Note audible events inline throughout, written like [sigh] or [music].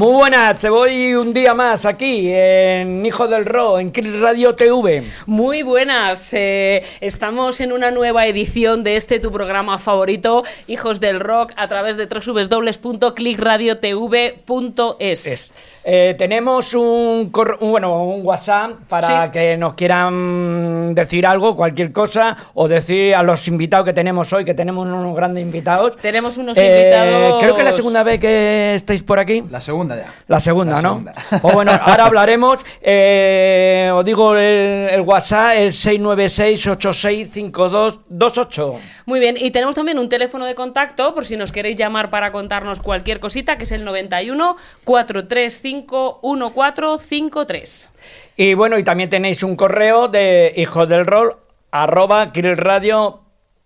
Muy buenas, te voy un día más aquí en Hijo del Ro, en Kill Radio TV. Muy buenas, eh, estamos en una nueva edición de este tu programa favorito, Hijos del Rock, a través de www.clickradiotv.es. Es. Eh, tenemos un, un- bueno, un WhatsApp para Sí. que nos quieran decir algo, cualquier cosa, o decir a los invitados que tenemos hoy, que tenemos unos grandes invitados. Tenemos unos Eh, invitados. Creo que es la segunda vez que estáis por aquí. La segunda ya. La segunda, La ¿no? segunda. Pues bueno, [laughs] ahora hablaremos. Eh, os digo el, el WhatsApp, el 696-865228. Muy bien, y tenemos también un teléfono de contacto por si nos queréis llamar para contarnos cualquier cosita, que es el 91 435 1453. Y bueno, y también tenéis un correo de hijos del rol arroba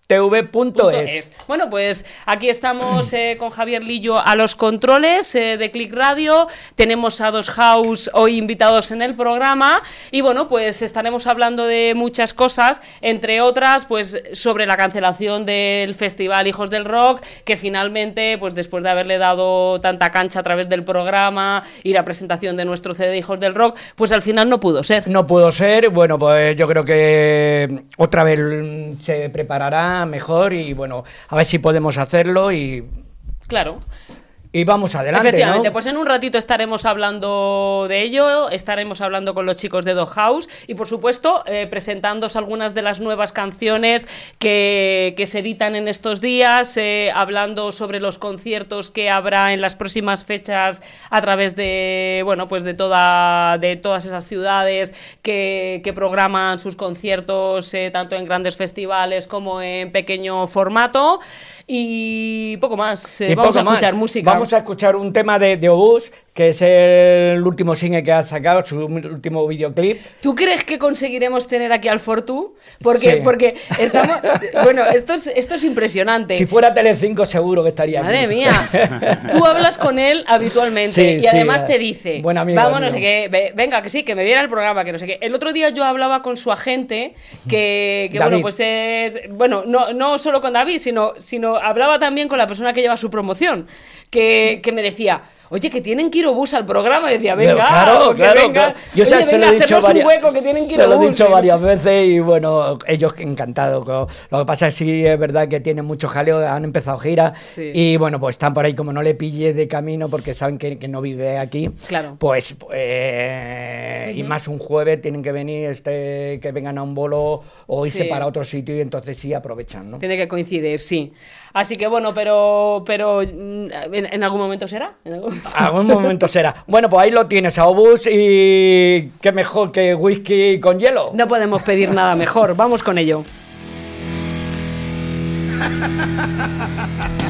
tv.es. Bueno, pues aquí estamos eh, con Javier Lillo a los controles eh, de Click Radio. Tenemos a Dos House hoy invitados en el programa. Y bueno, pues estaremos hablando de muchas cosas, entre otras, pues sobre la cancelación del Festival Hijos del Rock, que finalmente, pues después de haberle dado tanta cancha a través del programa y la presentación de nuestro CD Hijos del Rock, pues al final no pudo ser. No pudo ser, bueno, pues yo creo que otra vez se preparará mejor y bueno, a ver si podemos hacerlo y, Claro. Y vamos adelante. Efectivamente, ¿no? pues en un ratito estaremos hablando de ello, estaremos hablando con los chicos de Dog House y por supuesto eh, presentándoos algunas de las nuevas canciones que, que se editan en estos días, eh, hablando sobre los conciertos que habrá en las próximas fechas a través de bueno pues de toda de todas esas ciudades que, que programan sus conciertos eh, tanto en grandes festivales como en pequeño formato y poco más. eh, Y vamos poco a más. escuchar música. Vamos a escuchar un tema de, de Obús, que es el último single que ha sacado, su último videoclip. ¿Tú crees que conseguiremos tener aquí al Fortu? Porque, Sí. porque estamos. [laughs] Bueno, esto es, esto es impresionante. Si fuera Telecinco seguro que estaría aquí. Madre mía, [laughs] tú hablas con él habitualmente Sí, y sí, además eh, te dice, buen amigo vamos, no sé qué, ve- venga, que sí, que me viera el programa, que no sé qué. El otro día yo hablaba con su agente, que, que, bueno, pues es, bueno, no, no solo con David, sino, sino hablaba también con la persona que lleva su promoción, que, que me decía... Oye, que tienen que ir obús al programa. Y decía, venga, claro, claro, venga. claro. Yo Oye, se, venga, lo he dicho varias, un hueco que tienen que ir se lo he dicho varias veces y bueno, ellos encantados. Lo que pasa es que sí es verdad que tienen mucho jaleo, han empezado gira Sí. y bueno, pues están por ahí como no le pilles de camino porque saben que, que no vive aquí. Claro. Pues eh, y más un jueves tienen que venir este que vengan a un bolo o irse Sí. para otro sitio y entonces sí aprovechan, ¿no? Tiene que coincidir, sí. Así que bueno, pero, pero mm, ¿en, en algún momento será? ¿En algún- [laughs] Algún momento será. Bueno, pues ahí lo tienes a Obus y qué mejor que whisky con hielo. No podemos pedir nada mejor. Vamos con ello. [laughs]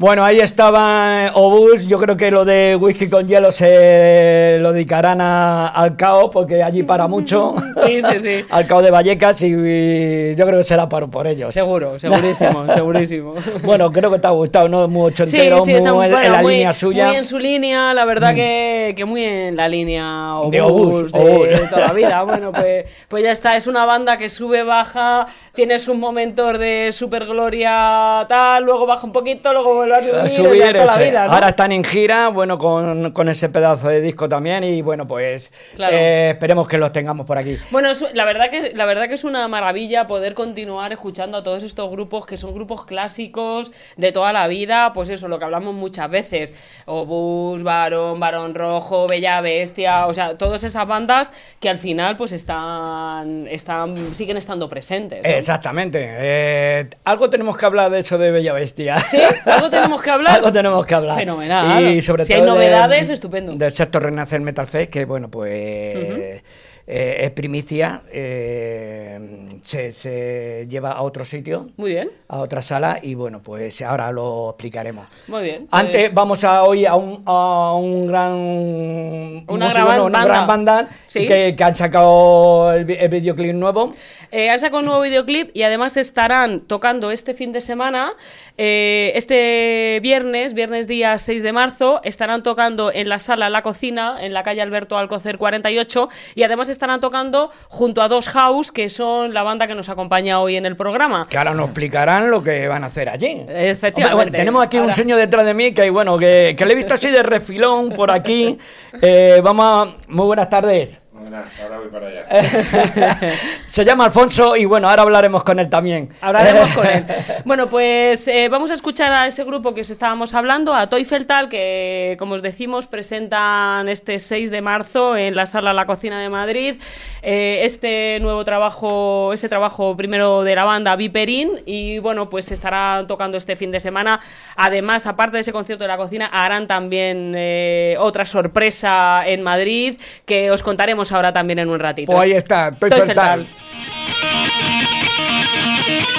Bueno, ahí estaba eh, Obús. Yo creo que lo de whisky con hielo se lo dedicarán a- al CAO, porque allí para [laughs] mucho. Sí, sí, sí. [laughs] al CAO de Vallecas, y, y yo creo que será por, por ellos. Seguro, [laughs] segurísimo, segurísimo. Bueno, creo que te ha gustado, ¿no? Muy Sí, ochentero, sí, está muy en, bueno, en la muy- línea suya. Mm. Muy en su línea, la verdad que, que muy en la línea De Obús, de, Obús. de toda la vida. Bueno, pues, pues ya está, es una banda que sube, baja, tiene sus momentos de super gloria, tal, luego baja un poquito, luego a subir, A ya subir toda la ese. vida, ¿no? Ahora están en gira, bueno, con, con ese pedazo de disco también y bueno, pues Claro. eh, esperemos que los tengamos por aquí. Bueno, la verdad que la verdad que es una maravilla poder continuar escuchando a todos estos grupos que son grupos clásicos de toda la vida, pues eso, lo que hablamos muchas veces, Obús, Varón, Varón Rojo, Bella Bestia, o sea, todas esas bandas que al final pues están están siguen estando presentes. ¿no? Exactamente. Eh, algo tenemos que hablar de eso de Bella Bestia. ¿Sí? ¿Algo [laughs] tenemos que hablar? Algo tenemos que hablar. Fenomenal. Y sobre Si todo hay de- novedades, estupendo. Del sector Renacer Metal Fest, que bueno, pues eh, es primicia. eh, se, se lleva a otro sitio, Muy bien. a otra sala, y bueno, pues ahora lo explicaremos. Muy bien. pues- Antes vamos a hoy a un, a un gran un Una músico, gran no, una banda. gran banda Sí. que, que han sacado el videoclip nuevo. Eh, han sacado un nuevo videoclip y además estarán tocando este fin de semana, eh, este viernes, viernes día 6 de marzo, estarán tocando en la sala La Cocina, en la calle Alberto Alcocer 48, y además estarán tocando junto a Dos House, que son la banda que nos acompaña hoy en el programa. Que ahora nos explicarán lo que van a hacer allí. Efectivamente. Hombre, bueno, tenemos aquí un señor detrás de mí que, bueno, que, que le he visto así de refilón por aquí. [laughs] Eh, vamos a... Muy buenas tardes. Buenas, ahora voy para allá. [laughs] Se llama Alfonso y, bueno, ahora hablaremos con él también. Hablaremos con él. [laughs] Bueno, pues eh, vamos a escuchar a ese grupo que os estábamos hablando, a Toyfeltal, que como os decimos presentan este 6 de marzo en la sala La Cocina de Madrid eh, este nuevo trabajo, ese trabajo primero de la banda Viperín y bueno, pues estarán tocando este fin de semana. Además, aparte de ese concierto de la cocina, harán también eh, otra sorpresa en Madrid que os contaremos ahora también en un ratito. Pues ahí está, Toy Toyfeltal. Feltal. Rock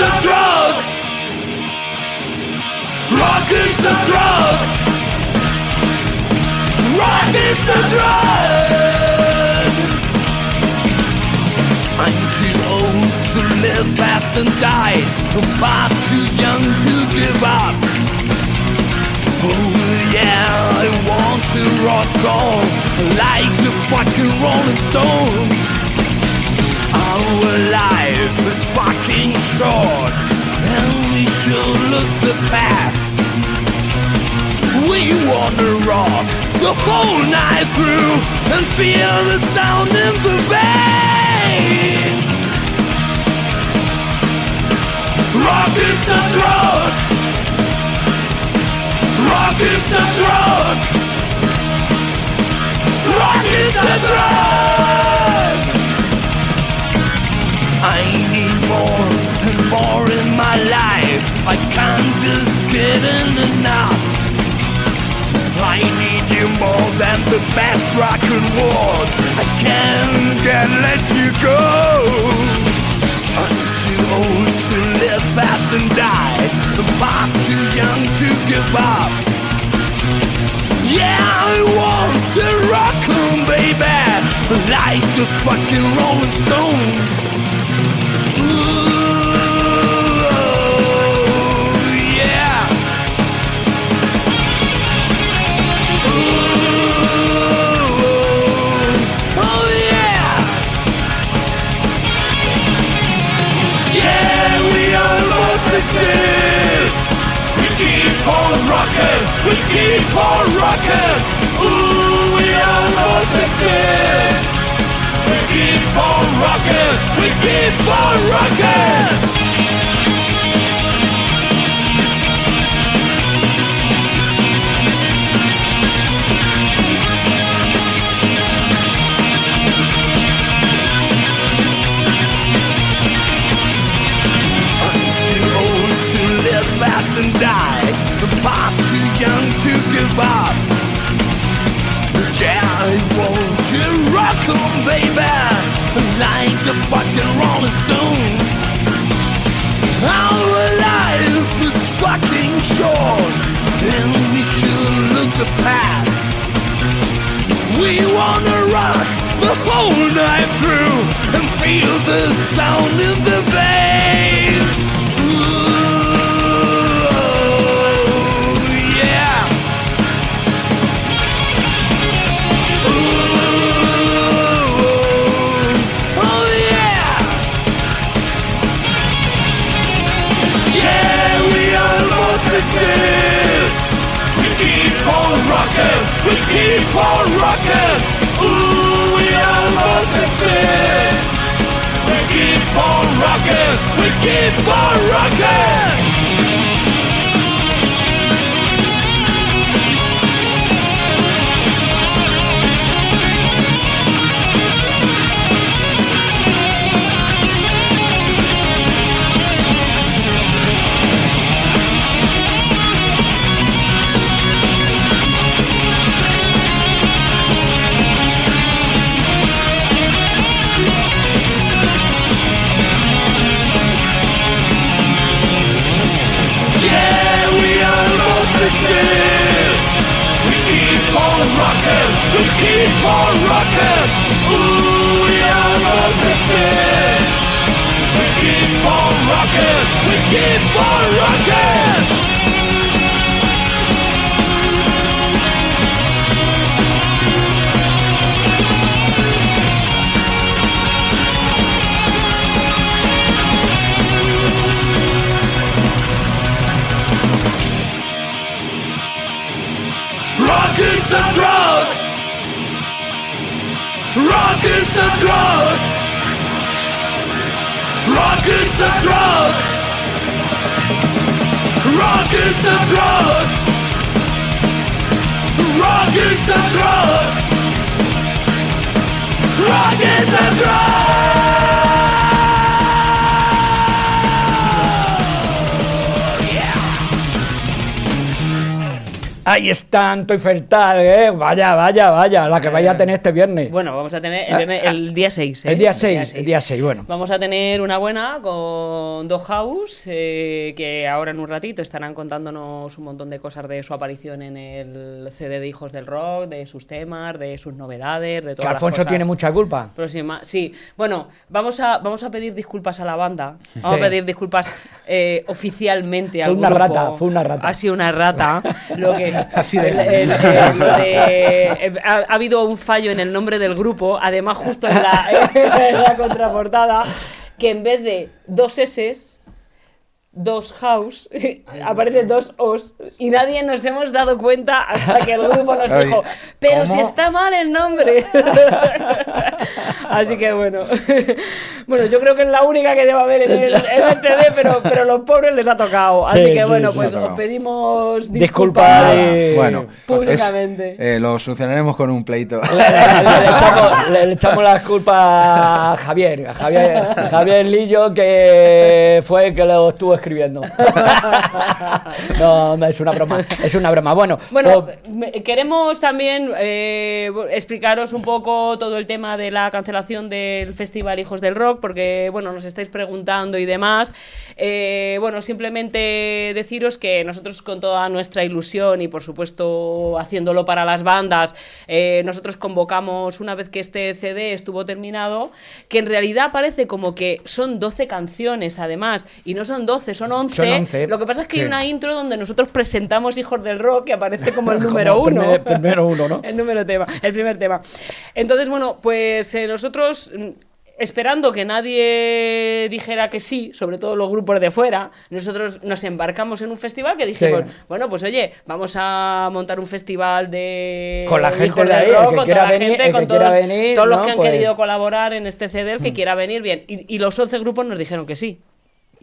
is a drug. Rock is a drug. Rock is a drug. I'm too old to live fast and die. I'm far too young to give up. Oh yeah, I want to rock on like the fucking Rolling Stones. Our life is fucking short, and we should look the past. We wanna rock the whole night through and feel the sound in the veins. Rock is a drug. Rock is a drug. Rock is a drug. I need more and more in my life. I can't just get in enough. I need you more than the best rock and roll. I can't get let you go. I'm too old to live fast and die. I'm far too young to give up. Yeah, I want to rock 'em, baby, like the fucking Rolling Stones. On rocking. We keep on rocking. Ooh, we almost exist. We keep on rocking, we keep on rocking. The sound in the bass. Ooh, yeah. Ooh, oh yeah. Yeah, we almost exist. We keep on rocking, we keep on rocking. for rocket. Keep on rocking. Ooh, we almost exist. We keep on rocking, we keep on rocking. Rock is a drug. Is a drug. Rock is a drug. Rock is a drug. Rock is a drug. Rock is a drug. Ahí están, Toy Fertal, ¿eh? Vaya, vaya, vaya, la que vaya a tener este viernes. Bueno, vamos a tener el, viernes- el día 6. el día 6, el día 6, bueno. Vamos a tener una buena con Dog House, eh, que ahora en un ratito estarán contándonos un montón de cosas de su aparición en el CD de Hijos del Rock, de sus temas, de sus novedades, de Que todas las Alfonso cosas tiene mucha culpa. próxima. Sí, bueno, vamos a, vamos a pedir disculpas a la banda. Vamos Sí. a pedir disculpas eh, oficialmente al Fue una grupo. rata, fue una rata. Ha sido una rata. Lo que, [laughs] Así el- el- el- lo de- eh, ha, ha habido un fallo en el nombre del grupo, además justo en la, [laughs] en la contraportada, que en vez de dos S dos house, [laughs] [laughs] aparecen dos os, y nadie nos hemos dado cuenta hasta que el grupo nos [laughs] dijo, pero ¿cómo? si está mal el nombre. Así que bueno. bueno, yo creo que es la única que debe haber en el, CD, pero, pero los pobres les ha tocado. Así Sí, que bueno, sí. pues os pedimos Disculpa, disculpas. eh, Bueno, públicamente. es- eh, lo solucionaremos con un pleito. Le, le- le echamos, le- le echamos las culpas a Javier, a Javier, a Javier Lillo, que fue el que lo estuvo escribiendo. [laughs] No, es una broma, es una broma. Bueno, Bueno, queremos también eh, explicaros un poco todo el tema de la cancelación del Festival Hijos del Rock, porque, bueno, nos estáis preguntando y demás. Eh, bueno, simplemente deciros que nosotros con toda nuestra ilusión y, por supuesto, haciéndolo para las bandas, eh, nosotros convocamos, una vez que este CD estuvo terminado, que en realidad parece como que son 12 canciones, además, y no son 12, son 11. Son 11. Lo que pasa es que hay Sí. una intro donde nosotros presentamos Hijos del Rock, que aparece como el [laughs] número Como uno. primer- primero uno, ¿no? [laughs] el número tema, el primer tema. Entonces, bueno, pues eh, nosotros mm, esperando que nadie dijera que sí, sobre todo los grupos de fuera, nosotros nos embarcamos en un festival que dijimos, Sí. bueno, pues oye, vamos a montar un festival de Con la gente de ahí, el rock, con toda la venir- gente, el con todos, venir, todos los ¿no? que han Pues- Mm. querido colaborar en este CD, el que quiera venir, bien. Y, y los 11 grupos nos dijeron que sí.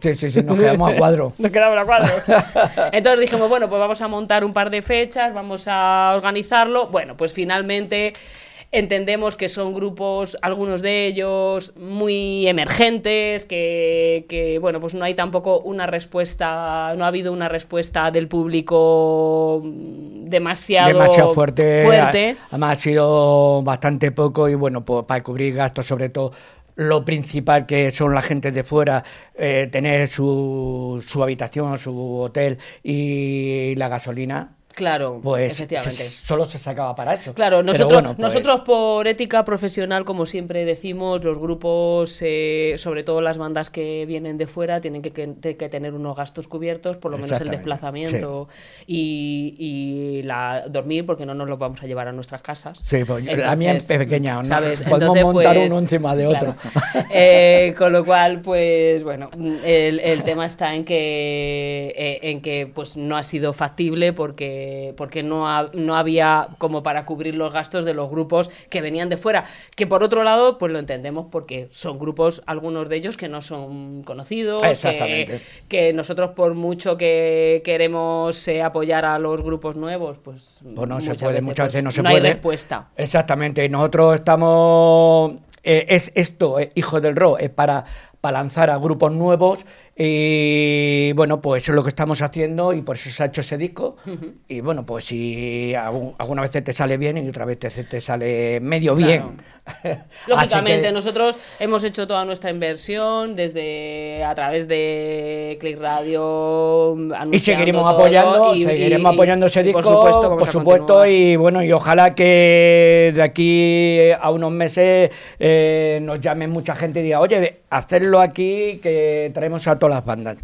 Sí, sí, sí, nos quedamos a cuadro. [laughs] Nos quedamos a cuadro. [laughs] Entonces dijimos, bueno, pues vamos a montar un par de fechas, vamos a organizarlo. Bueno, pues finalmente entendemos que son grupos, algunos de ellos muy emergentes, que, que, bueno, pues no hay tampoco una respuesta, no ha habido una respuesta del público demasiado, demasiado fuerte. fuerte. Además ha sido bastante poco y bueno, pues para cubrir gastos sobre todo lo principal que son la gente de fuera, eh, tener su, su habitación, su hotel y la gasolina, Claro, pues efectivamente. se- solo se sacaba para eso. Claro, nosotros, bueno, pues, nosotros por ética profesional, como siempre decimos, los grupos, eh, sobre todo las bandas que vienen de fuera, tienen que, que- que tener unos gastos cubiertos, por lo menos el desplazamiento y, y la dormir, porque no nos los vamos a llevar a nuestras casas. Sí, pues la mía es pequeña, ¿no? ¿sabes? Podemos Entonces, montar pues, uno encima de claro. otro. [laughs] Eh, con lo cual, pues bueno, el, el tema está en que, eh, en que pues no ha sido factible porque, porque no, ha- no había como para cubrir los gastos de los grupos que venían de fuera. Que por otro lado, pues lo entendemos porque son grupos, algunos de ellos que no son conocidos, Exactamente. que nosotros por mucho que queremos eh, apoyar a los grupos nuevos, pues, Pues no se puede, veces, muchas pues, veces no se hay puede. respuesta. Exactamente, y nosotros estamos. eh, es esto, eh, Hijo del Rock, es para, para lanzar a grupos nuevos. Y bueno, pues eso es lo que estamos haciendo y por eso se ha hecho ese disco. Y bueno, pues si alguna vez te sale bien y otra vez te, te sale medio bien. [laughs] Lógicamente, que- nosotros hemos hecho toda nuestra inversión desde a través de Click Radio. Y seguiremos todo, apoyando, y- seguiremos y- apoyando ese disco, por supuesto, por y bueno, y ojalá que de aquí a unos meses eh, nos llame mucha gente y diga, oye, hacerlo aquí, que traemos a todas las bandas.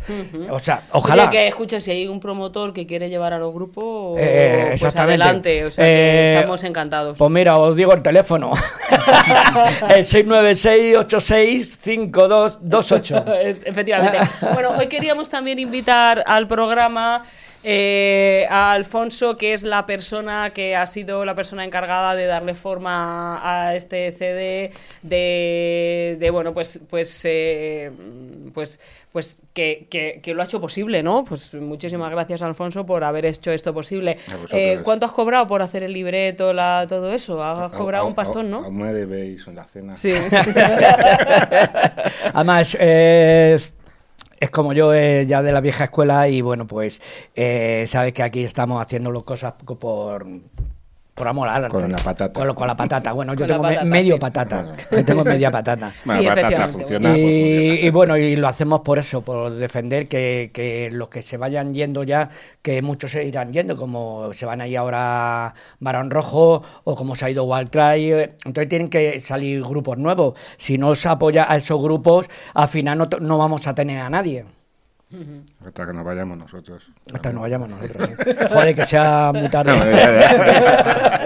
O sea, ojalá. Oye, que escucha, si hay un promotor que quiere llevar a los grupos, Eh, pues exactamente. adelante. O sea, que Eh, estamos encantados. Pues mira, os digo el teléfono. [laughs] el 696-865228. Es- [laughs] Efectivamente. Bueno, hoy queríamos también invitar al programa eh, a Alfonso, que es la persona que ha sido la persona encargada de darle forma a este CD, de, de, bueno, pues, pues, eh, pues, pues que, que- que lo ha hecho posible, ¿no? Pues muchísimas gracias, Alfonso, por haber hecho esto posible. Eh, ¿Cuánto has cobrado por hacer el libreto, la, todo eso? Has cobrado un pastón, ¿no? Aún me debéis una cena. Sí. [laughs] Además, eh, es, como yo eh, ya de la vieja escuela y bueno, pues eh, sabes que aquí estamos haciendo cosas por, por amor al arte. Con la patata. Con, lo- con la patata. Bueno, yo tengo me- patata, medio sí. patata. Bueno. Yo tengo media patata. Bueno, Sí, patata pues Y, funciona. y bueno, y lo hacemos por eso, por defender que, que los que se vayan yendo ya, que muchos se irán yendo, como se van a ir ahora Barón Rojo o como se ha ido Wildcry. eh, Entonces tienen que salir grupos nuevos. Si no se apoya a esos grupos, al final no, no vamos a tener a nadie. Hasta que nos vayamos nosotros. Hasta que nos vayamos nosotros. ¿eh? Joder, que sea muy tarde. No, ya, ya.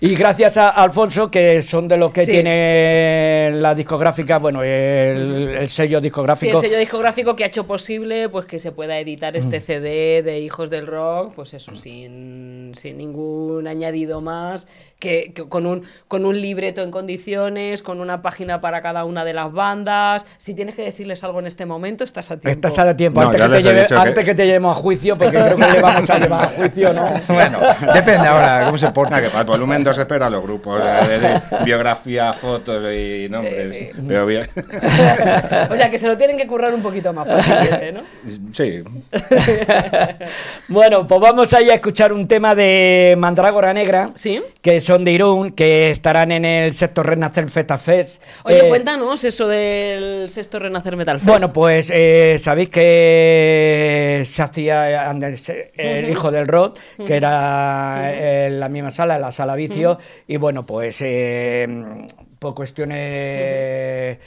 Y gracias a Alfonso, que son de los que Sí. tiene la discográfica, bueno, el, el sello Sí, discográfico. el sello discográfico que ha hecho posible pues que se pueda editar este Mm. CD de Hijos del Rock, pues eso, sin, sin ningún añadido más, que, que con, un, con un libreto en condiciones, con una página para cada una de las bandas. Si tienes que decirles algo en este momento, estás a tiempo. Estás a tiempo, No, antes, que te, lleve- que- antes que te llevemos a juicio, porque creo que le vamos a llevar a juicio, ¿no? [laughs] Bueno, depende ahora cómo se porta. Que para el volumen 2 espera los grupos eh, de, de biografía, fotos y nombres. Pero bien. [laughs] o sea, que se lo tienen que currar un poquito más por siguiente, ¿no? Sí. [laughs] Bueno, pues vamos ahí a escuchar un tema de Mandrágora Negra, ¿Sí? que son de Irún, que estarán en el sector Renacer Festa Fest. Oye, Eh, cuéntanos eso del sexto Renacer Metal Fest. Bueno, pues eh, sabéis que se hacía antes, eh, el hijo del rock, que era en la misma sala, en la sala vicio, y bueno, pues eh, por cuestiones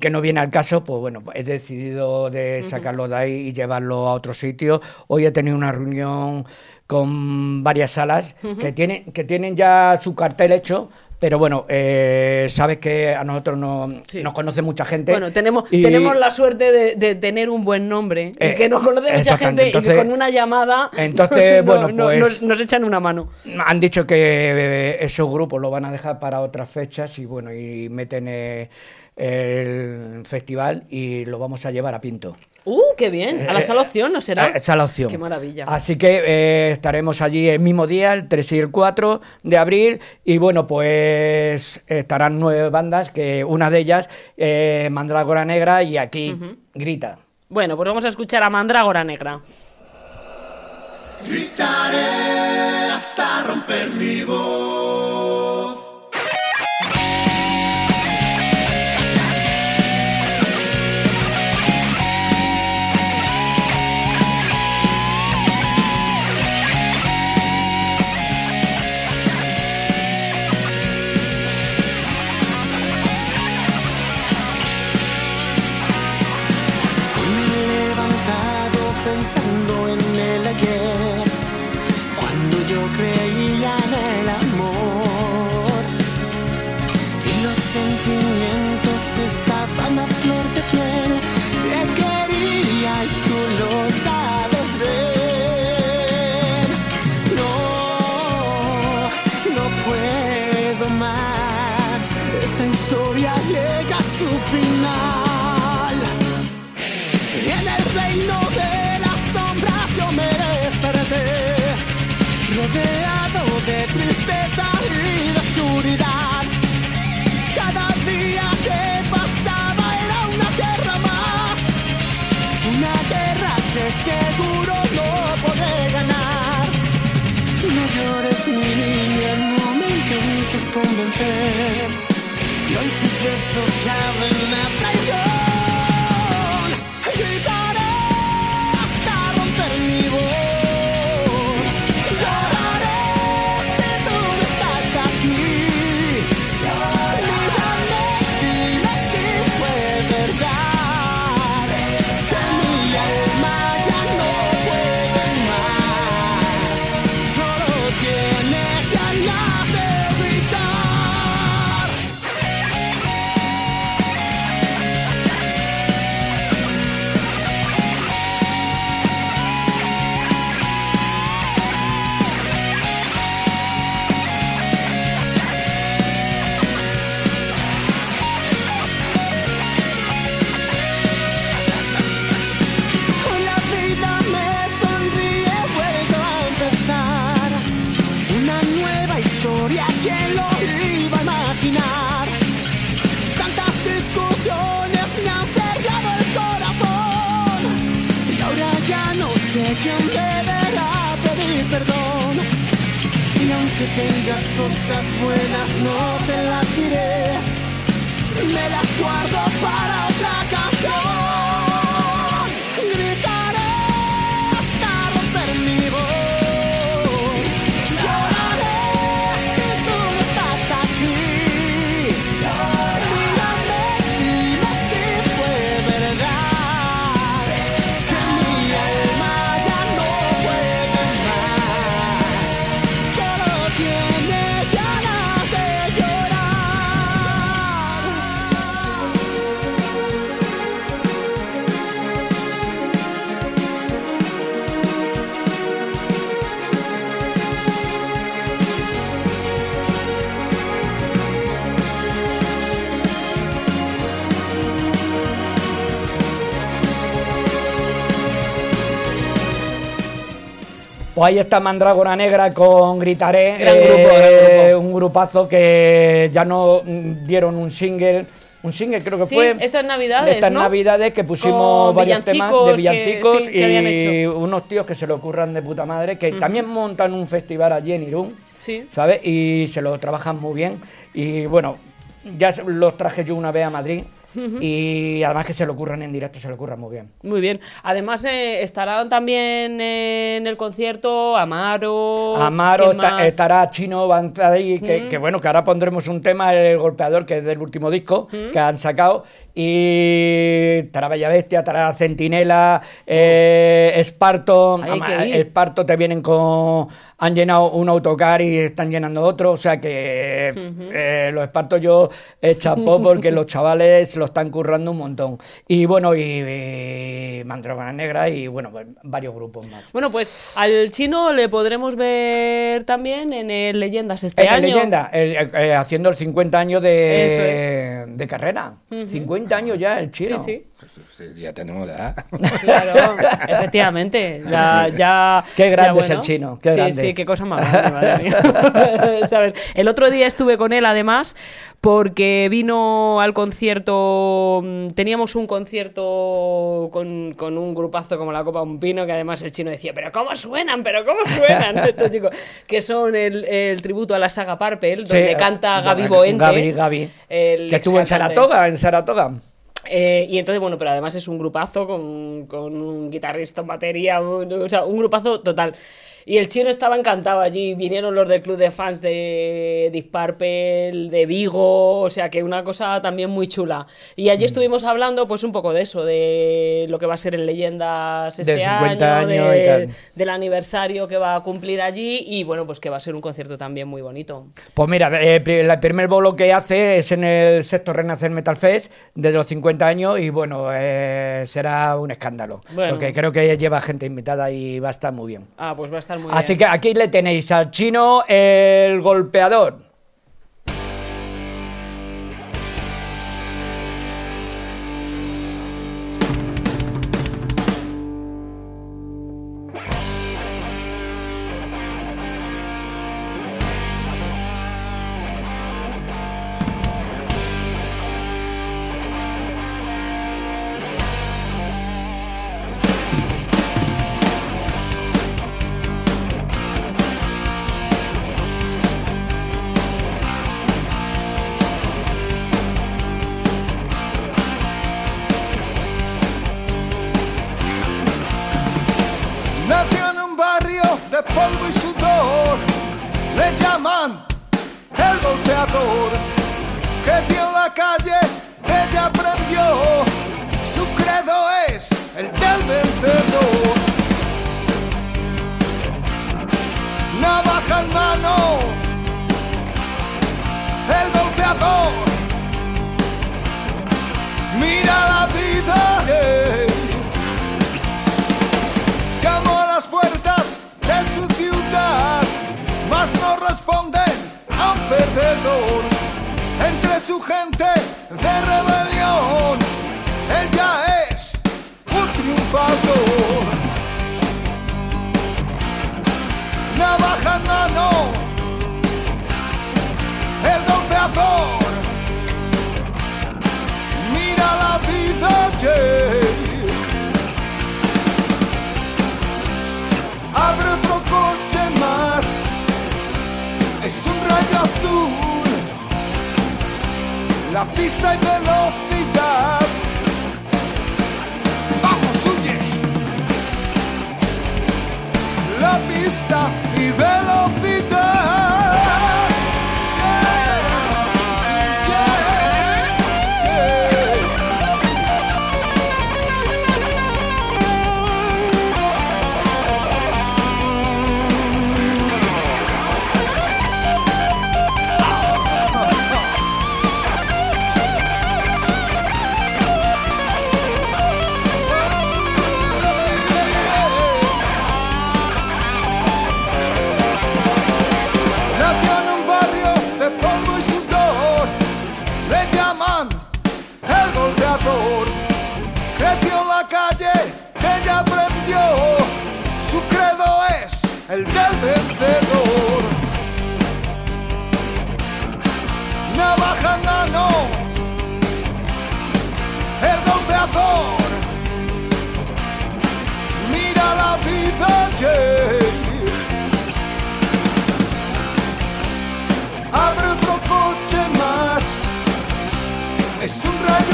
que no viene al caso, pues bueno, he decidido de sacarlo de ahí y llevarlo a otro sitio. Hoy he tenido una reunión con varias salas que tienen que tienen ya su cartel hecho, pero bueno, eh, sabes que a nosotros no, Sí. nos conoce mucha gente. Bueno, tenemos, y- tenemos la suerte de, de tener un buen nombre y Eh, que nos conoce mucha gente y que con una llamada entonces, [laughs] no- bueno, no- pues- nos, nos echan una mano. Han dicho que eh, esos grupos lo van a dejar para otras fechas y bueno, y meten eh, el festival y lo vamos a llevar a Pinto. ¡Uh, qué bien! A la Eh, sala opción, ¿no será? Eh, Esa es la opción. ¡Qué maravilla! Así que eh, estaremos allí el mismo día, el 3 y el 4 de abril. Y bueno, pues estarán nueve bandas, que una de ellas, eh, Mandrágora Negra, y aquí grita. Bueno, pues vamos a escuchar a Mandrágora Negra. Gritaré hasta romper mi voz. Ahí está Mandrágora Negra con Gritaré. Gran grupo, gran grupo. Un grupazo que ya no dieron un single. Un single creo que Sí, fue. estas navidades, Estas ¿no? navidades que pusimos Con varios temas de villancicos que- que y hecho. unos tíos que se lo ocurran de puta madre, que también montan un festival allí en Irún. Sí. ¿sabes? Y se lo trabajan muy bien. Y bueno, ya los traje yo una vez a Madrid. Y además que se lo ocurran en directo, se lo ocurran muy bien. Muy bien. Además, eh, estarán también en el concierto Amaro. Amaro, ¿quién ta- más? estará Chino, van ahí, que, que bueno, que ahora pondremos un tema, el golpeador, que es del último disco que han sacado. Y Tarabella Bestia, Tara Centinela, eh, Esparto, ama- ir. Esparto te vienen con... Han llenado un autocar y están llenando otro, o sea que eh, los Espartos yo eh, chapó [laughs] porque los chavales lo están currando un montón. Y bueno, y, y Mandrágora Negra y bueno, pues, varios grupos más. Bueno, pues al chino le podremos ver también en el Leyendas este En año. leyenda, el- eh, haciendo el 50 años de, de carrera. 50 años ya el chino. Sí, sí. Sí, ya tenemos la [laughs] Claro, efectivamente. Ya, ya- Qué grande ya es el chino, qué sí, grande. sí, qué cosa más grande, madre mía. [laughs] ¿Sabes? El otro día estuve con él, además, porque vino al concierto. mm, Teníamos un concierto con, con un grupazo como la Copa Un Pino, que además el chino decía: ¿Pero cómo suenan? ¿Pero cómo suenan? [laughs] Estos chicos, que son el, el tributo a la saga Parpel, Sí, donde canta eh, Gaby Boente. Gaby, Gaby. que estuvo en. Saratoga, en Saratoga. Eh, y entonces, bueno, pero además es un grupazo con, con un guitarrista, un batería, un- o sea, un grupazo total. Y el chino estaba encantado allí. Vinieron los del club de fans de Deep Purple, de Vigo, o sea que una cosa también muy chula. Y Mm. allí estuvimos hablando, pues un poco de eso, de lo que va a ser en Leyendas este Del 50 año, años y de- del aniversario que va a cumplir allí. Y bueno, pues que va a ser un concierto también muy bonito. Pues mira, eh, el primer bolo que hace es en el sexto Renacer Metal Fest de los 50 años y bueno, eh, será un escándalo. Bueno. Porque creo que lleva gente invitada y va a estar muy bien. Ah, pues va a estar Así bien. que aquí le tenéis al chino el golpeador.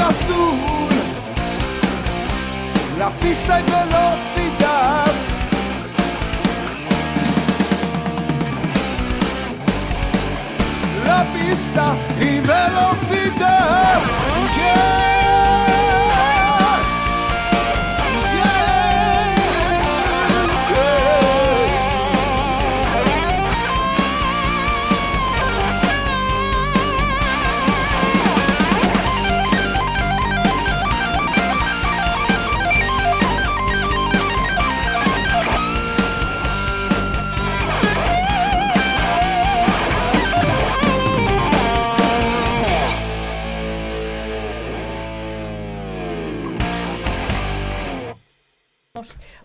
Azul, la pista y velocidad. La pista y velocidad. Yeah.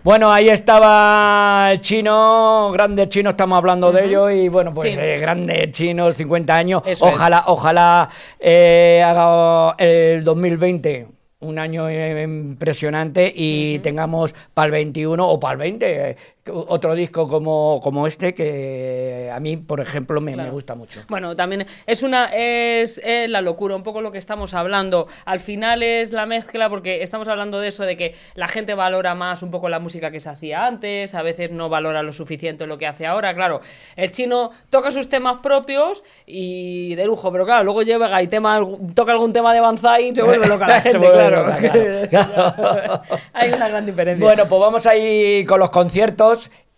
Bueno, ahí estaba el chino, grande chino, estamos hablando de ello y bueno, pues Sí. eh, grande chino, 50 años, Eso es. ojalá, ojalá eh, haga el 2020 un año eh, impresionante y tengamos para el 21 o para el 20 eh, otro disco como, como este que a mí, por ejemplo, me, me gusta mucho. Bueno, también es una es, es la locura, un poco lo que estamos hablando. Al final es la mezcla porque estamos hablando de eso de que la gente valora más un poco la música que se hacía antes, a veces no valora lo suficiente lo que hace ahora. Claro, el chino toca sus temas propios y de lujo, pero claro, luego llega y tema toca algún tema de Banzai y se vuelve loca la [laughs] Se gente, vuelve claro. loca, claro, claro. [laughs] Hay una gran diferencia. Bueno, pues vamos ahí con los conciertos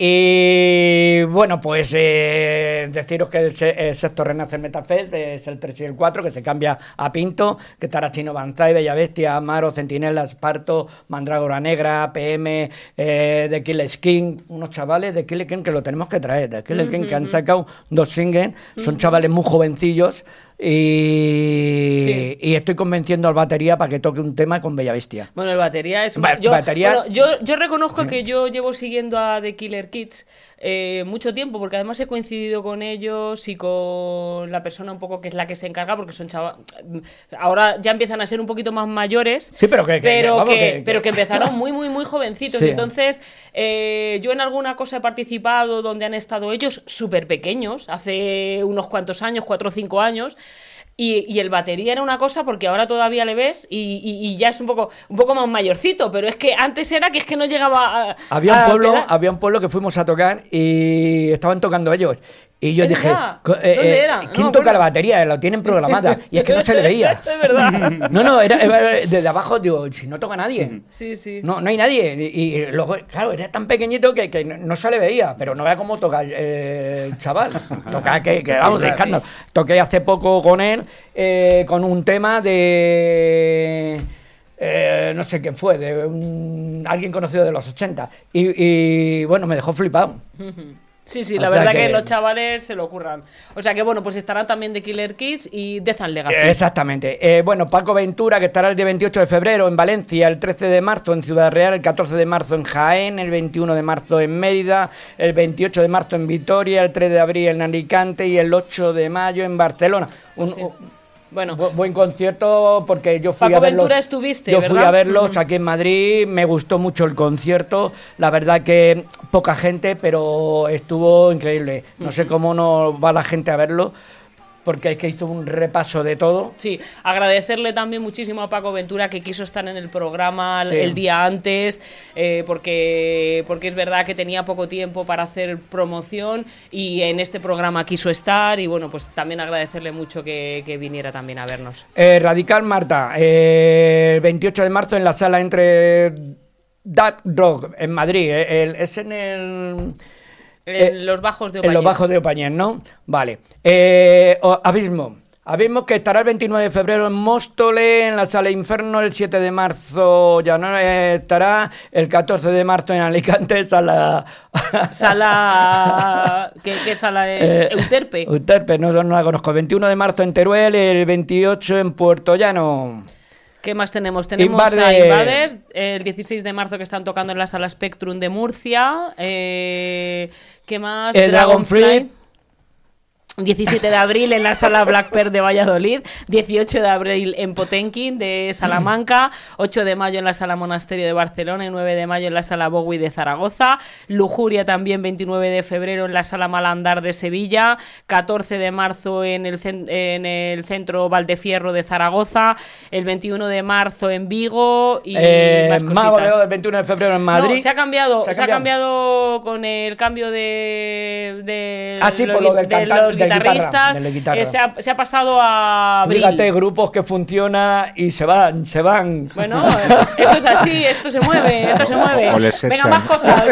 y bueno, pues eh, deciros que el, el sexto Renace Metal Fest es el 3 y el 4, que se cambia a Pinto, que estará Chino Banzai, Bella Bestia, Amaro, Centinela, Esparto, Mandrágora Negra, PM, eh, The Kill Skin, unos chavales de Kill Skin que lo tenemos que traer, de Kill Skin que han sacado dos singles, son chavales muy jovencillos y, Sí. y estoy convenciendo al batería para que toque un tema con Bella Bestia. Bueno, el batería es... Ba- yo, batería- bueno, yo, yo reconozco que [laughs] yo llevo siguiendo a The Killer Kids eh, mucho tiempo, porque además he coincidido con ellos y con la persona un poco que es la que se encarga, porque son chavales... Ahora ya empiezan a ser un poquito más mayores, Sí, pero que- que- pero, vamos, que, pero que empezaron [laughs] muy, muy, muy jovencitos. Sí. Entonces, eh, yo en alguna cosa he participado donde han estado ellos súper pequeños, hace unos cuantos años, cuatro o cinco años. Y, y el batería era una cosa porque ahora todavía le ves y, y- y ya es un poco, un poco más mayorcito, pero es que antes era que es que no llegaba a. Había un a pueblo, había un pueblo que fuimos a tocar y estaban tocando ellos. Y yo ¿Es dije, eh, ¿Dónde eh, era? ¿quién No toca la batería? Lo tienen programada. [laughs] Y es que no se le veía. [laughs] es verdad. No, no, era, era desde abajo, digo, si no toca nadie. Sí, sí. No, no hay nadie. Y, y luego, claro, era tan pequeñito que, que no- se le veía. Pero no vea cómo toca el, el chaval. [laughs] Toca que, que vamos, dejando. Toqué hace poco con él, eh, con un tema de. eh, no sé quién fue, de un- alguien conocido de los 80. Y, y, bueno, me dejó flipado. Sí, sí, O la sea verdad que... que- los chavales se lo ocurran. O sea que bueno, pues estarán también de Killer Kids y Death and Legacy. Exactamente. Eh, bueno, Paco Ventura, que estará el día 28 de febrero en Valencia, el 13 de marzo en Ciudad Real, el 14 de marzo en Jaén, el 21 de marzo en Mérida, el 28 de marzo en Vitoria, el 3 de abril en Alicante y el 8 de mayo en Barcelona. Un, Sí. un- Bueno, bu- buen concierto porque yo fui Paco a verlos. Ventura estuviste, Yo fui ¿verdad? a verlos aquí en Madrid, me gustó mucho el concierto. La verdad que poca gente, pero estuvo increíble. No sé cómo no va la gente a verlo, porque es que hizo un repaso de todo. Sí, agradecerle también muchísimo a Paco Ventura que quiso estar en el programa Sí. el día antes, eh, porque, porque es verdad que tenía poco tiempo para hacer promoción y en este programa quiso estar y bueno, pues también agradecerle mucho que, que viniera también a vernos. Eh, Radical Marta, eh, el 28 de marzo en la sala entre Dark Rock en Madrid. el- es en el. En Eh, los bajos de En los bajos de Opañén, ¿no? Vale. Eh, Abismo. Abismo que estará el 29 de febrero en Móstole, en la Sala Inferno, el 7 de marzo ya no estará, el 14 de marzo en Alicante, [laughs] Sala... [laughs] Sala... ¿Qué, qué sala es? Eh, Euterpe. Euterpe, no, no la conozco. 21 de marzo en Teruel, el 28 en Puerto Llano. ¿Qué más tenemos? Tenemos Invade- a Invades, el 16 de marzo que están tocando en la sala Spectrum de Murcia. Eh, ¿Qué más? El Dragonfly. 17 de abril en la sala Black Pearl de Valladolid, 18 de abril en Potenkin de Salamanca, 8 de mayo en la sala Monasterio de Barcelona y 9 de mayo en la sala Bowie de Zaragoza, Lujuria también 29 de febrero en la sala Malandar de Sevilla, 14 de marzo en el, en el centro Valdefierro de Zaragoza, el 21 de marzo en Vigo y Eh, más cositas. El 21 de febrero en Madrid. No, se ha cambiado, ¿Se se ha cambiado? con el cambio de, de Ah, sí, los por lo del de cantan- los del guitarra, guitarristas. guitarra. eh, se, ha, se ha pasado a abril. Fíjate, grupos que funcionan y se van, se van. Bueno, esto es así, esto se mueve, esto se mueve. O les Venga, más cosas.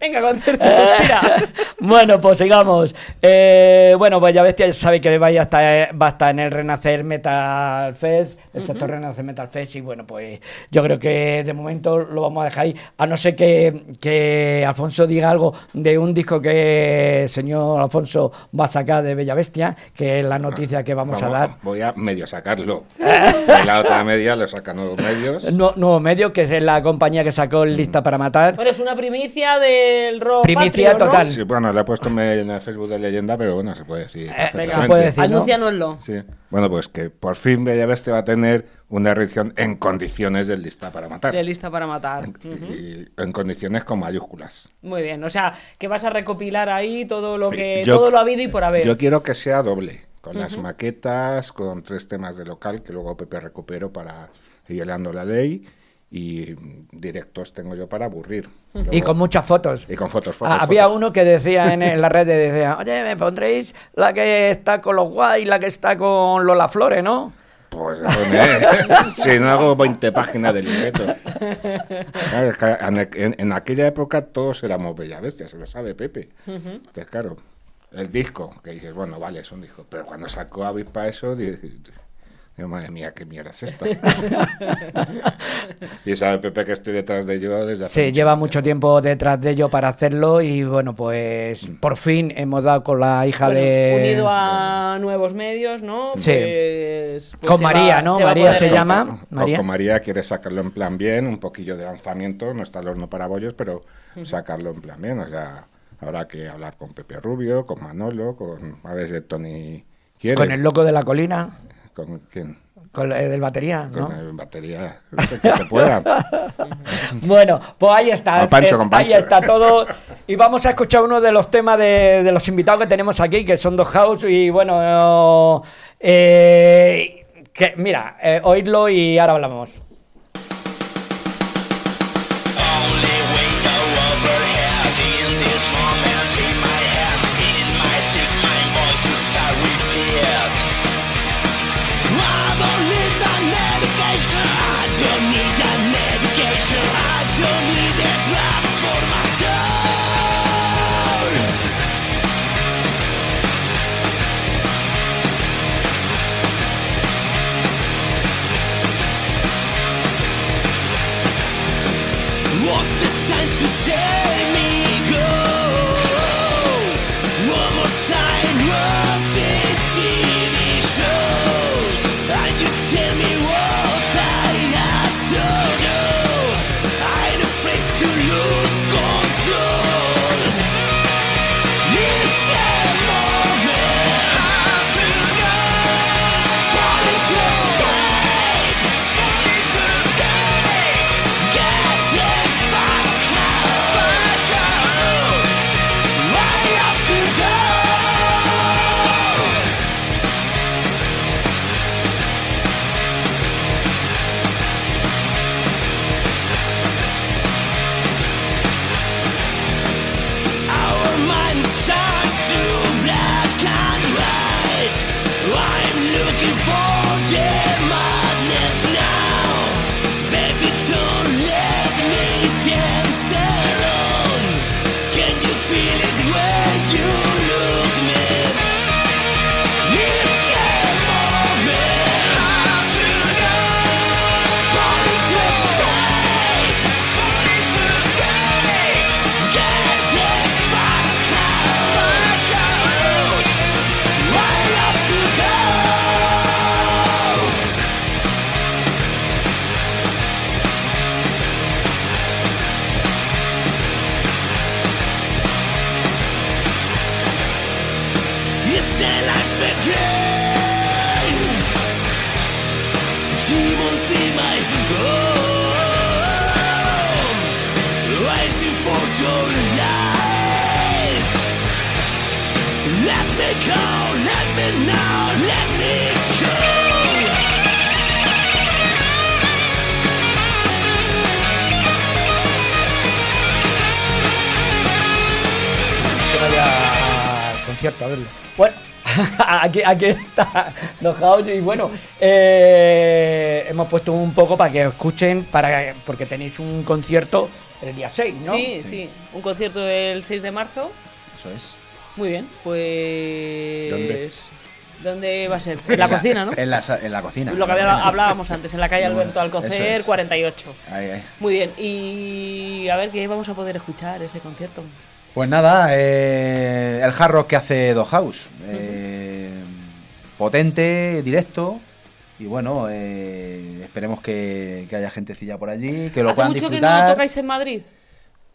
Venga, concierto, mira. [laughs] bueno, pues sigamos. Eh, bueno, pues ya bestia sabe que vaya a estar, va a estar en el Renacer Metal Fest, el sector Renacer Metal Fest, y bueno, pues yo creo que de momento lo vamos a dejar ahí, a no ser que, que Alfonso diga algo de un disco que el señor Alfonso va a sacar de Bella Bestia, que es la noticia que vamos, a dar. Voy a medio sacarlo. Y la otra media lo sacan nuevos medios. Nu- nuevo medio, que es la compañía que sacó Lista para Matar. Bueno, es una primicia del rock. Primicia patrio, ¿no? total. Sí, bueno, le he puesto en el Facebook de leyenda, pero bueno, se puede decir. Eh, se puede decir. ¿no? Anúncianoslo. Sí. Bueno, pues que por fin Bella Bestia va a tener una edición en condiciones del lista para matar. De lista para matar. Y en condiciones con mayúsculas. Muy bien, o sea, que vas a recopilar ahí todo lo que Yo- todo lo habido y por haber. Yo quiero que sea doble, con las maquetas, con tres temas de local que luego Pepe recupero para ir dando la ley y mm, directos tengo yo para aburrir. Y Luego- con muchas fotos. y con fotos, fotos, Ah, Había fotos. uno que decía en, [laughs] en la red, decía, oye, me pondréis la que está con los guay y la que está con Lola Flores, ¿no? Pues [laughs] si no hago 20 páginas de libreto. Claro, es que en, en- en aquella época todos éramos bella bestia, se lo sabe Pepe. Entonces, claro, el disco, que dices, bueno, vale, es un disco. Pero cuando sacó Avispa eso, madre mía, qué mierda es esta. [laughs] y sabe Pepe que estoy detrás de ello desde hace Se lleva mucho tiempo detrás de ello para hacerlo y bueno, pues por fin hemos dado con la hija Bueno, de... unido a nuevos medios, ¿no? Sí. Pues, pues Con se va- María, ¿no? María se llama. Con- María. Con María quiere sacarlo en plan bien, un poquillo de lanzamiento, no está el horno para bollos, pero sacarlo en plan bien. O sea, habrá que hablar con Pepe Rubio, con Manolo, con a ver si Tony quiere. Con el loco de la colina, ¿Con quién? con el del batería, ¿no? Con el batería, no sé, que se pueda. [laughs] Bueno, pues ahí está. Con Pancho, eh, con Pancho. Ahí está todo. Y vamos a escuchar uno de los temas de, de los invitados que tenemos aquí, que son dos house. Y bueno, eh, que, mira, eh, oídlo y ahora hablamos. Aquí, está House y bueno, eh, hemos puesto un poco para que escuchen, para porque tenéis un concierto el día 6, ¿no? Sí, sí, Un concierto el 6 de marzo. Eso es. Muy bien, pues. ¿Dónde? ¿Dónde va a ser? En la cocina, ¿no? En la, en la cocina. Lo que había- hablábamos antes, en la calle Alberto Alcocer, es. 48. Ahí, ahí. Muy bien, y a ver qué vamos a poder escuchar ese concierto. Pues nada, eh, el hard rock que hace Do House. Eh, potente, directo. Y bueno, eh, esperemos que, que haya gentecilla por allí, que lo ¿Hace puedan mucho que disfrutar. no tocáis en Madrid?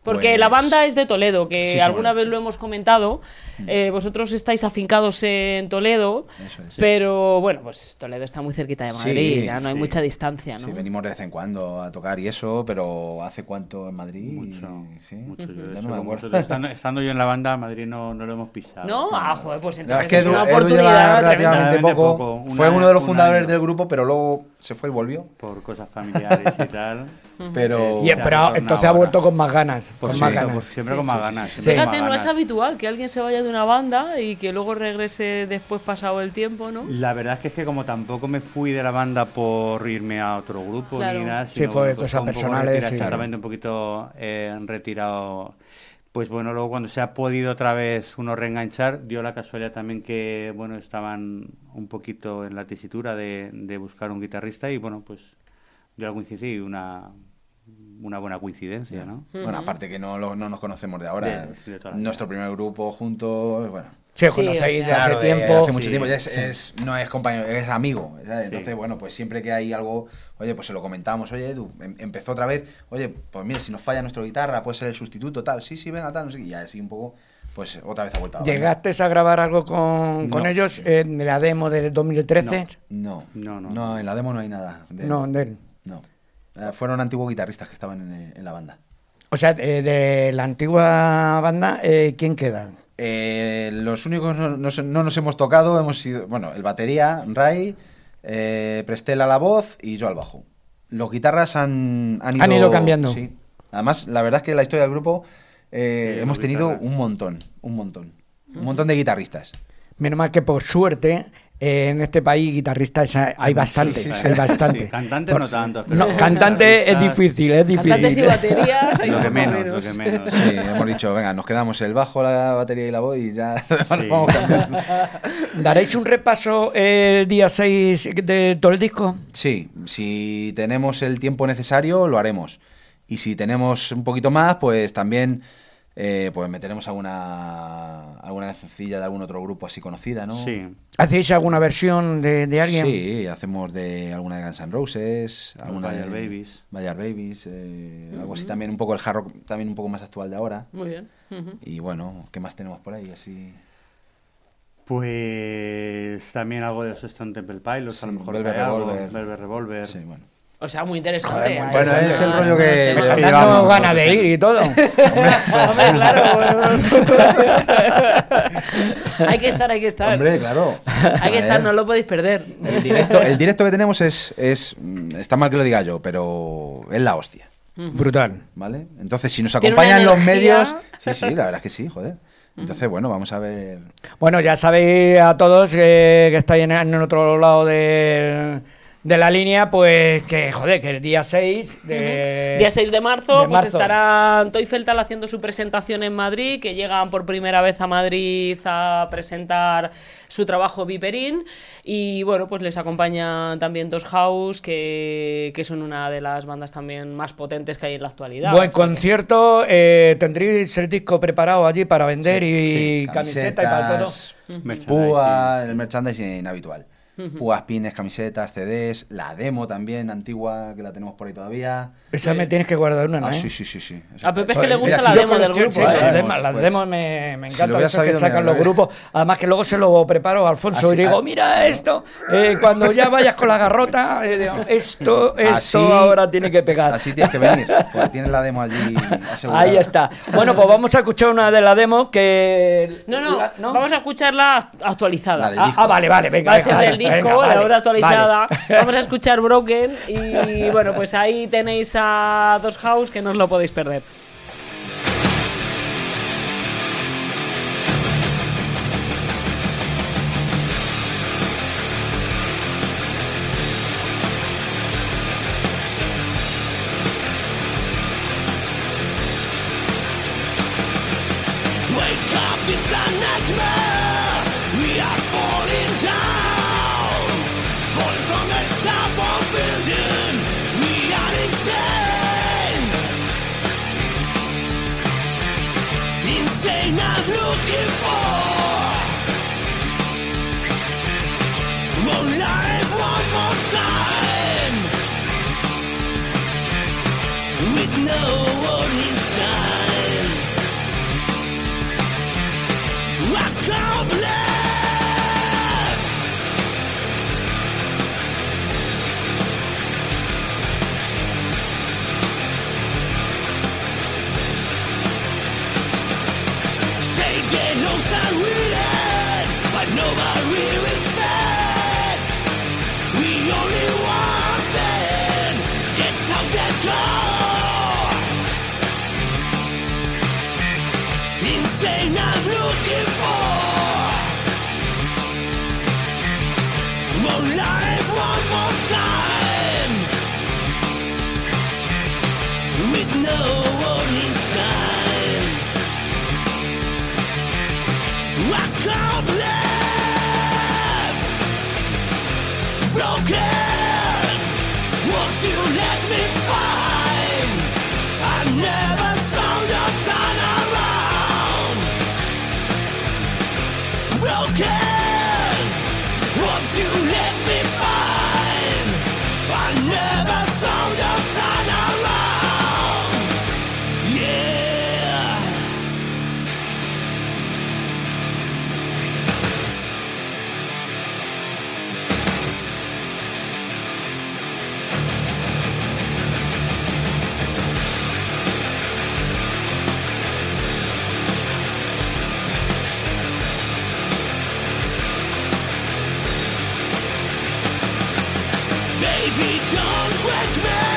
Porque Pues- la banda es de Toledo, que Sí, alguna vez lo hemos comentado. Eh, vosotros estáis afincados en Toledo, Eso es, sí. pero bueno, pues Toledo está muy cerquita de Sí, Madrid, ya no hay mucha distancia, ¿no? Sí, venimos de vez en cuando a tocar y eso, pero ¿hace cuánto en Madrid? Mucho, Sí, mucho. No me acuerdo. vosotros, estando, estando yo en la banda, Madrid no, no lo hemos pisado. ¿No? Ah, joder, pues No, entonces es que es una Edu oportunidad relativamente poco. Poco, una- Fue uno de los un fundadores año. del grupo, pero luego se fue y volvió. Por cosas familiares y tal. [laughs] Pero Y, Se ha pero entonces ha vuelto con más ganas. Pues con sí, más ganas. pues siempre Sí, con más sí, ganas. sí. Fíjate, más no es habitual que alguien se vaya de una banda y que luego regrese después pasado el tiempo, ¿no? La verdad es que, es que como tampoco me fui de la banda por irme a otro grupo Claro. ni nada, Sí, sino pues, bueno, cosas fue un poco personales, sí. exactamente un poquito eh, retirado. Pues bueno, luego cuando se ha podido otra vez uno reenganchar, dio la casualidad también que bueno estaban un poquito en la tesitura de, de buscar un guitarrista y bueno, pues dio algo sí, una, una buena coincidencia, ¿no? bueno, aparte que no, lo- no nos conocemos de ahora. De- sí, de toda la vida. Nuestro primer grupo juntos, bueno. Sí, Sí, conocéis o sea- de Claro, hace de tiempo. hace mucho Sí, tiempo, ya es, es- no es compañero, es amigo. ¿sabes? Sí. Entonces, bueno, pues siempre que hay algo, oye, pues se lo comentamos, oye, Edu, em- empezó otra vez, oye, pues mire, si nos falla nuestra guitarra, puede ser el sustituto, tal, sí, sí, venga, tal, no sé, qué, y así un poco, pues otra vez ha vuelto. ¿Llegaste a grabar algo con, con No. ellos en la demo del 2013? No, No, no. no, en la demo no hay nada. de- No, de él. No. Eh, fueron antiguos guitarristas que estaban en, en la banda. O sea, eh, de la antigua banda, eh, ¿quién queda? Eh, los únicos no, no nos hemos tocado hemos sido, bueno, el batería, Ray, eh, Prestela a la voz y yo al bajo. Los guitarras han, han, Han ido cambiando. Sí. Además, la verdad es que en la historia del grupo eh, Sí, hemos tenido guitarras. un montón, un montón. Un montón de guitarristas. Menos mal que por suerte eh, en este país guitarristas hay, bastante, sí, sí. hay bastante. Sí, cantantes Por- no tanto, No, cantante es difícil, es difícil. Cantantes y baterías, hay Lo que menos, lo que menos. Sí, hemos dicho, venga, nos quedamos el bajo, la batería y la voz y ya [laughs] vamos cambiando. ¿Daréis un repaso el día 6 de todo el disco? Sí, si tenemos el tiempo necesario, lo haremos. Y si tenemos un poquito más, pues también eh, pues meteremos alguna alguna sencilla de algún otro grupo así conocida, ¿no? Sí. ¿Hacéis alguna versión de, de alguien? Sí, hacemos de alguna de Guns N' Roses, alguna de Babies. Bad Babies, eh, algo así también un poco el hard rock, también un poco más actual de ahora. Muy bien. Y bueno, ¿qué más tenemos por ahí? Así. Pues también algo de los Stone Temple Pilots, a lo mejor Velvet algo, Revolver. Velvet Revolver. Sí, bueno. O sea, muy interesante. Joder, muy Bueno, es el rollo que- que Dando llevamos, ganas de ir y todo. Hombre, claro. [laughs] hay que estar, hay que estar. Hombre, claro. hay que estar, no lo podéis perder. El directo, el directo que tenemos es, es. mm, Está mal que lo diga yo, pero es la hostia. Brutal. ¿Vale? Entonces, si nos acompañan los medios. Sí, sí, la verdad es que sí, joder. Entonces, bueno, vamos a ver. Bueno, ya sabéis a todos eh, que estáis en, en el otro lado de, de la línea, pues que, joder, que el día 6 de... Día 6 de marzo, de pues marzo. estarán Toy Feltal haciendo su presentación en Madrid, que llegan por primera vez a Madrid a presentar su trabajo Viperín. Y bueno, pues les acompaña también Dos House, que, que son una de las bandas también más potentes que hay en la actualidad. Buen que- concierto, eh, tendréis el disco preparado allí para vender y Sí, camiseta y para todo. Púa, el merchandising habitual. Púas, pines, camisetas, CDs, la demo también antigua, que la tenemos por ahí todavía. Esa me tienes que guardar una, ¿no? Ah, eh? sí, sí, sí, sí. A Pepe es que le Mira, gusta si la yo demo del grupo. sí, ¿eh? las Pues, demos, las pues, demos me, me si encanta lo hubiera eso que sacan mira, los lo grupos. Además que luego se lo preparo a Alfonso Así- y digo, a- mira esto, eh, cuando ya vayas con la garrota, eh, digo, esto, esto Así- ahora tiene que pegar. Así tienes que venir, porque tienes la demo allí asegurada. Ahí está. Bueno, pues vamos a escuchar una de la demo que... No, no, la- vamos a escucharla actualizada. Ah, ah, vale, vale, venga. Va a ser del disco, venga, la hora actualizada. vale. [laughs] Vamos a escuchar Broken y bueno, pues ahí tenéis a Dos House que no os lo podéis perder. no one. Davy John me.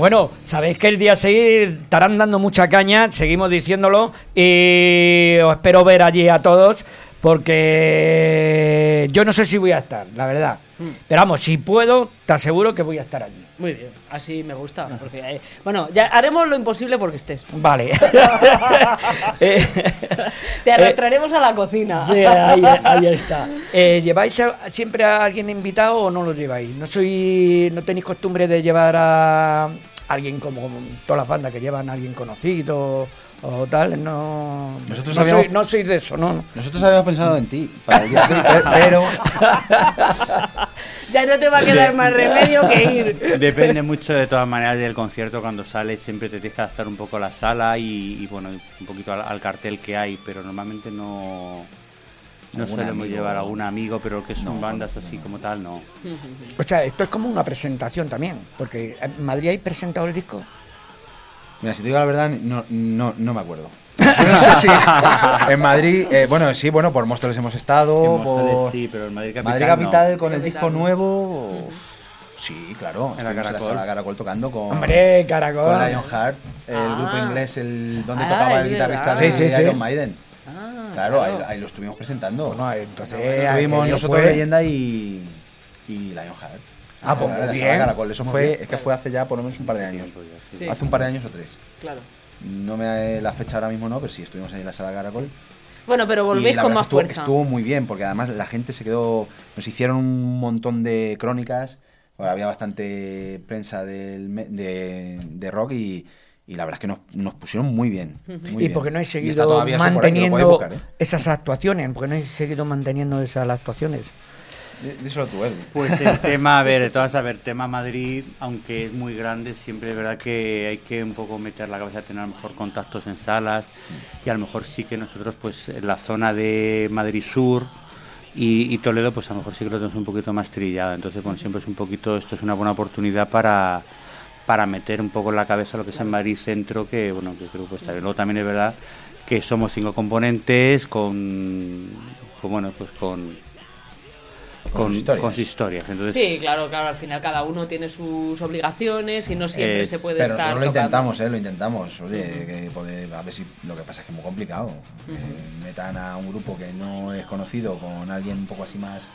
Bueno, sabéis que el día 6 estarán dando mucha caña, seguimos diciéndolo, y os espero ver allí a todos, porque yo no sé si voy a estar, la verdad. Pero vamos, si puedo, te aseguro que voy a estar allí. Muy bien, así me gusta. Porque, eh, bueno, ya haremos lo imposible porque estés. Vale. [laughs] [laughs] Eh, Te eh, arrastraremos a la cocina. Sí, ahí, ahí [laughs] está. Eh, ¿Lleváis a- siempre a alguien invitado o no lo lleváis? ¿No soy, no tenéis costumbre de llevar a alguien como todas las bandas que llevan a alguien conocido o tal? No, Nosotros no, habíamos- soy, no de eso, ¿no? Nosotros habíamos pensado en ti, para el día seis, [laughs] pe- pero [laughs] Ya no te va a quedar más remedio que ir. [laughs] Depende mucho de todas maneras del concierto cuando sales, siempre te tienes que adaptar un poco a la sala y, y, bueno, un poquito al, al cartel que hay, pero normalmente no, no solemos amigo. llevar a algún amigo, pero que son No, bandas así no. como tal, no. O sea, esto es como una presentación también, porque en Madrid hay presentado el disco. Mira, si te digo la verdad, no, no, no me acuerdo. No sé si en Madrid, eh, bueno, sí, bueno, por Móstoles hemos estado, En Móstoles por sí, pero en Madrid Capital, Madrid Capital no. con el disco nuevo. Sí, claro. En la Caracol. tocando con, Hombre, caracol. con Lionheart, el Ah. grupo inglés, el donde Ah, tocaba el guitarrista de Sí, sí, sí. Iron Maiden. Ah, Claro, Ahí, ahí lo estuvimos presentando. Bueno, entonces Estuvimos nosotros fue- leyenda y, y Lionheart. Ah, pues muy la bien. sala Caracol. Eso fue, bien. es que fue hace ya por lo menos un par de años. Sí. Hace un par de años o tres. Claro. No me la fecha ahora mismo no, pero sí estuvimos ahí en la sala Caracol. Bueno, pero Y volvéis la con verdad más estuvo, fuerza. Estuvo muy bien, porque además la gente se quedó. Nos hicieron un montón de crónicas. había bastante prensa del, me- de, de rock y, Y la verdad es que nos, nos pusieron muy bien. muy y bien. porque no he seguido ahí, manteniendo buscar, ¿eh? esas actuaciones, porque no he seguido manteniendo esas actuaciones. Dí- Díselo tú, Edu. Pues el [laughs] tema, a ver, de todas, a ver, tema Madrid, aunque es muy grande, siempre es verdad que hay que un poco meter la cabeza, tener a lo mejor contactos en salas y a lo mejor sí que nosotros, pues en la zona de Madrid Sur y, y Toledo, pues a lo mejor sí que lo tenemos un poquito más trillado. Entonces, bueno, siempre es un poquito, esto es una buena oportunidad para, para meter un poco en la cabeza lo que es en Madrid Centro, que bueno, que creo que está bien. Luego también es verdad que somos cinco componentes con, con, bueno, pues con Con sus historias. con sus historias. Entonces, Sí, claro, claro, al final cada uno tiene sus obligaciones y no siempre Es- se puede Pero estar. nosotros lo intentamos, ¿eh? Lo intentamos. Oye, que poder- a ver si lo que pasa es que es muy complicado. Que metan a un grupo que no es conocido con alguien un poco así más...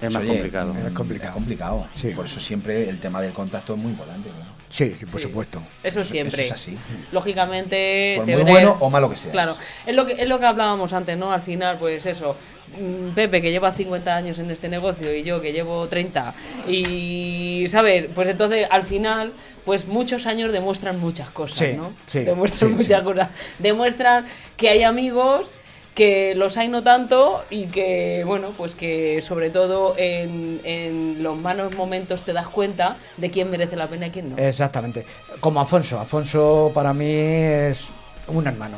Es más Oye, complicado. Es complicado. Es complicado. Sí. Por eso siempre el tema del contacto es muy importante. claro. Sí, sí, por Sí. supuesto. Eso siempre. Eso es así. Lógicamente. Por muy veré- bueno o malo que seas. Claro, es lo que, es lo que hablábamos antes, ¿no? Al final, pues eso. mm, Pepe, que lleva 50 años en este negocio, y yo, que llevo 30. Y, ¿sabes? Pues entonces, al final. Pues muchos años demuestran muchas cosas, Sí, ¿no? sí, demuestran sí, muchas sí. cosas. Demuestran que hay amigos, que los hay no tanto y que, bueno, pues que sobre todo en, en los malos momentos te das cuenta de quién merece la pena y quién no. Exactamente. Como Afonso. Afonso para mí es un hermano.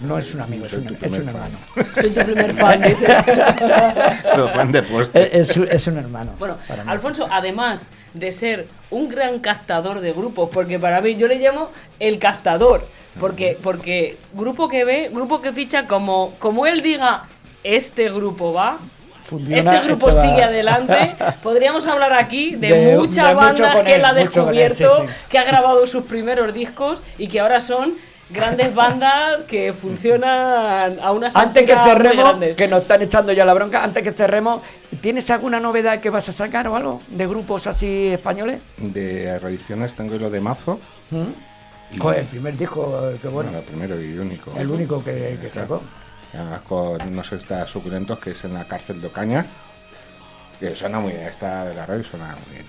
No es un amigo, es un, es hermano. Soy tu primer [laughs] fan. Pero fan de puesto. Es, es un- es un hermano. Bueno, para mí. Alfonso, además de ser un gran captador de grupos, porque para mí yo le llamo el captador, porque, porque grupo que ve, grupo que ficha, como, como él diga, este grupo va, Funciona, este grupo esto va- sigue adelante, [laughs] podríamos hablar aquí de, De- muchas de bandas que él, ha descubierto, sí, sí. que ha grabado sus primeros discos y que ahora son grandes [laughs] bandas que funcionan a unas Antes que cerremos, que nos están echando ya la bronca, antes que cerremos, ¿tienes alguna novedad que vas a sacar o algo de grupos así españoles? De reediciones tengo lo de Mazo. ¿Mm? Joder, el primer disco, eh, que bueno, el primero y único. el único que, que sacó. Además con unos extras suculentos que es en la cárcel de Ocaña. Que suena muy bien, esta de la radio suena muy bien.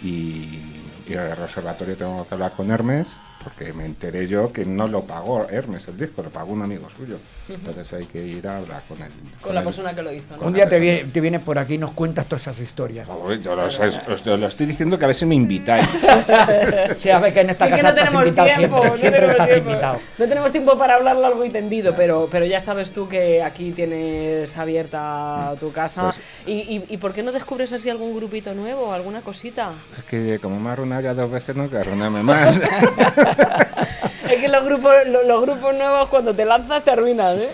Y, y el reservatorio tengo que hablar con Hermes, porque me enteré yo que no lo pagó Hermes el disco, lo pagó un amigo suyo. Entonces hay que ir a hablar con él. con la persona que lo hizo. ¿no? Un día te, viene- te vienes por aquí y nos cuentas todas esas historias. Yo los- os, os lo estoy diciendo que a ver si me invitáis. [laughs] Ver que en esta Sí, casa no estás tenemos invitado tiempo, siempre, no siempre tenemos estás tiempo. invitado. No tenemos tiempo para hablar largo y tendido, pero, pero ya sabes tú que aquí tienes abierta tu casa. Pues- ¿Y, y, y por qué no descubres así algún grupito nuevo, alguna cosita? es que como me ha arruinado ya dos veces, no que arruinarme más. [laughs] [laughs] Es que los grupos, lo- los, grupos nuevos cuando te lanzas te arruinan, ¿eh?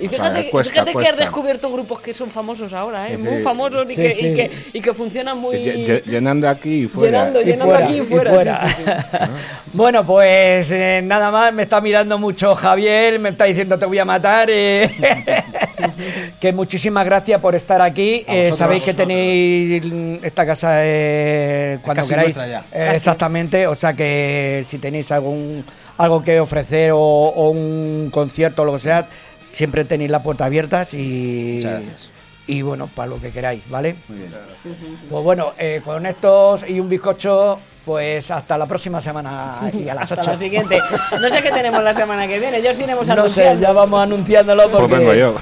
Y O sea, fíjate, cuesta, fíjate que has descubierto grupos que son famosos ahora, ¿eh? Sí, Muy sí. famosos y, Sí, que, sí. y, que, y que funcionan muy... Lle- lle- llenando aquí y fuera. Llenando, Y llenando fuera, aquí y y fuera. [laughs] Bueno, pues eh, nada más, me está mirando mucho Javier, me está diciendo te voy a matar. eh. [laughs] que muchísimas gracias por estar aquí. Eh, sabéis que tenéis esta casa eh, cuando casi queráis. Eh, exactamente, o sea que si tenéis algún algo que ofrecer o, o un concierto o lo que sea, siempre tenéis las puertas abiertas y, y bueno, para lo que queráis, ¿vale? Muy bien. Pues bueno, eh, con estos y un bizcocho, pues hasta la próxima semana y a las Hasta 8. la siguiente. No sé qué tenemos la semana que viene, ya os iremos No sé, anunciando. ya vamos anunciándolo porque Pues vengo yo.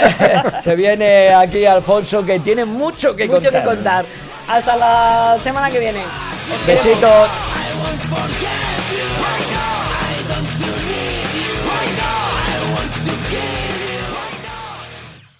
[laughs] se viene aquí Alfonso que tiene mucho que Mucho contar. que contar. Hasta la semana que viene. Besitos.